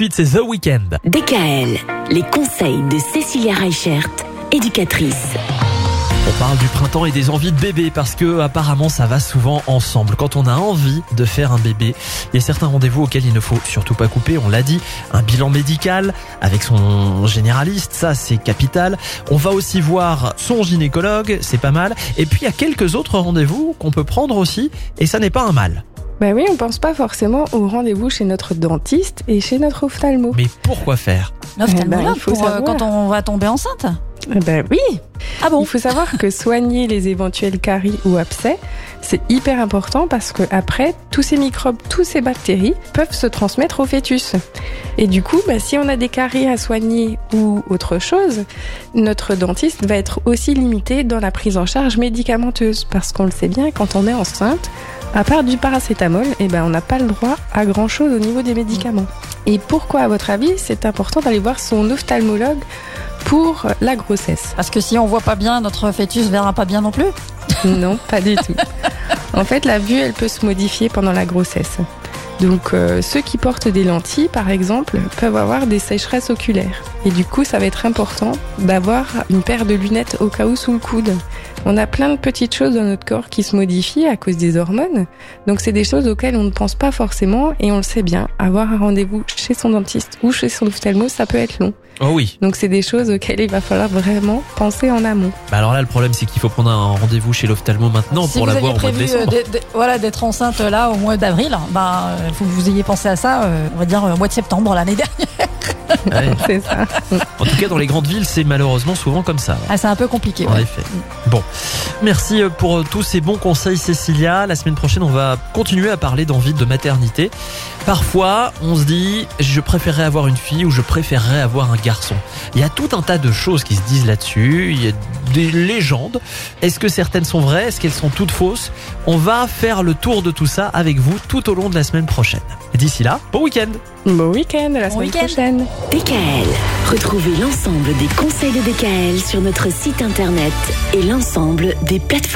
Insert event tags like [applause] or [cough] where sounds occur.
Ensuite, c'est The Weeknd. DKL, les conseils de Cécilia Reichert, éducatrice. On parle du printemps et des envies de bébé parce que apparemment ça va souvent ensemble. Quand on a envie de faire un bébé, il y a certains rendez-vous auxquels il ne faut surtout pas couper. On l'a dit, un bilan médical avec son généraliste, ça c'est capital. On va aussi voir son gynécologue, c'est pas mal. Et puis il y a quelques autres rendez-vous qu'on peut prendre aussi et ça n'est pas un mal. Bah oui, on pense pas forcément au rendez-vous chez notre dentiste et chez notre ophtalmo. Mais pourquoi faire L'ophtalmologue Eh ben, il faut pour euh, savoir. quand on va tomber enceinte Eh Ben oui, Ah bon il faut savoir que soigner les éventuels caries ou abcès, c'est hyper important parce que après, tous ces microbes, tous ces bactéries peuvent se transmettre au fœtus. Et du coup, bah, si on a des caries à soigner ou autre chose, notre dentiste va être aussi limité dans la prise en charge médicamenteuse parce qu'on le sait bien, quand on est enceinte, à part du paracétamol, eh ben, on n'a pas le droit à grand chose au niveau des médicaments. Et pourquoi, à votre avis, c'est important d'aller voir son ophtalmologue pour la grossesse? Parce que si on voit pas bien, notre fœtus verra pas bien non plus? Non, pas du tout. En fait, la vue, elle peut se modifier pendant la grossesse. Donc, euh, ceux qui portent des lentilles, par exemple, peuvent avoir des sécheresses oculaires. Et du coup, ça va être important d'avoir une paire de lunettes au cas où sous le coude. On a plein de petites choses dans notre corps qui se modifient à cause des hormones. Donc, c'est des choses auxquelles on ne pense pas forcément et on le sait bien. Avoir un rendez-vous chez son dentiste ou chez son ophtalmo, ça peut être long. Oh oui. Donc, c'est des choses auxquelles il va falloir vraiment penser en amont. Bah alors là, le problème c'est qu'il faut prendre un rendez-vous chez l'ophtalmo maintenant si pour l'avoir au mois de prévu euh, décembre. d'être- d'être- voilà, d'être enceinte euh, là au mois d'avril, bah, il faut que vous ayez pensé à ça, euh, on va dire euh, au mois de septembre l'année [laughs] dernière. Ouais. [laughs] C'est ça. En tout cas, dans les grandes villes, c'est malheureusement souvent comme ça. Ah, c'est un peu compliqué. En ouais. effet. Bon, merci euh, pour euh, tous ces bons conseils, Cécilia. La semaine prochaine, on va continuer à parler d'envie de maternité. Parfois, on se dit, je préférerais avoir une fille ou je préférerais avoir un garçon. Il y a tout un tas de choses qui se disent là-dessus. Il y a des légendes. Est-ce que certaines sont vraies? Est-ce qu'elles sont toutes fausses? On va faire le tour de tout ça avec vous tout au long de la semaine prochaine. D'ici là, bon week-end Bon week-end, à la semaine prochaine. DKL, retrouvez l'ensemble des conseils de DKL sur notre site internet et l'ensemble des plateformes.